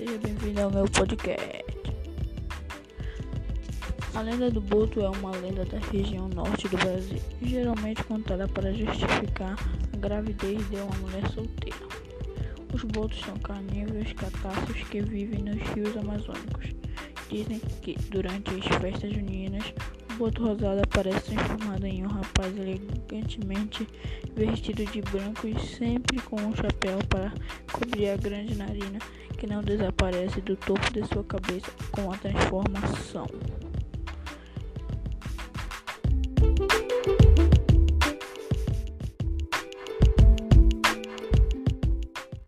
bem-vindo ao meu podcast. A lenda do Boto é uma lenda da região norte do Brasil, geralmente contada para justificar a gravidez de uma mulher solteira. Os botos são carnívoros catáceos que vivem nos rios amazônicos. Dizem que durante as festas juninas, boto rosado aparece transformado em um rapaz elegantemente vestido de branco e sempre com um chapéu para cobrir a grande narina que não desaparece do topo de sua cabeça com a transformação.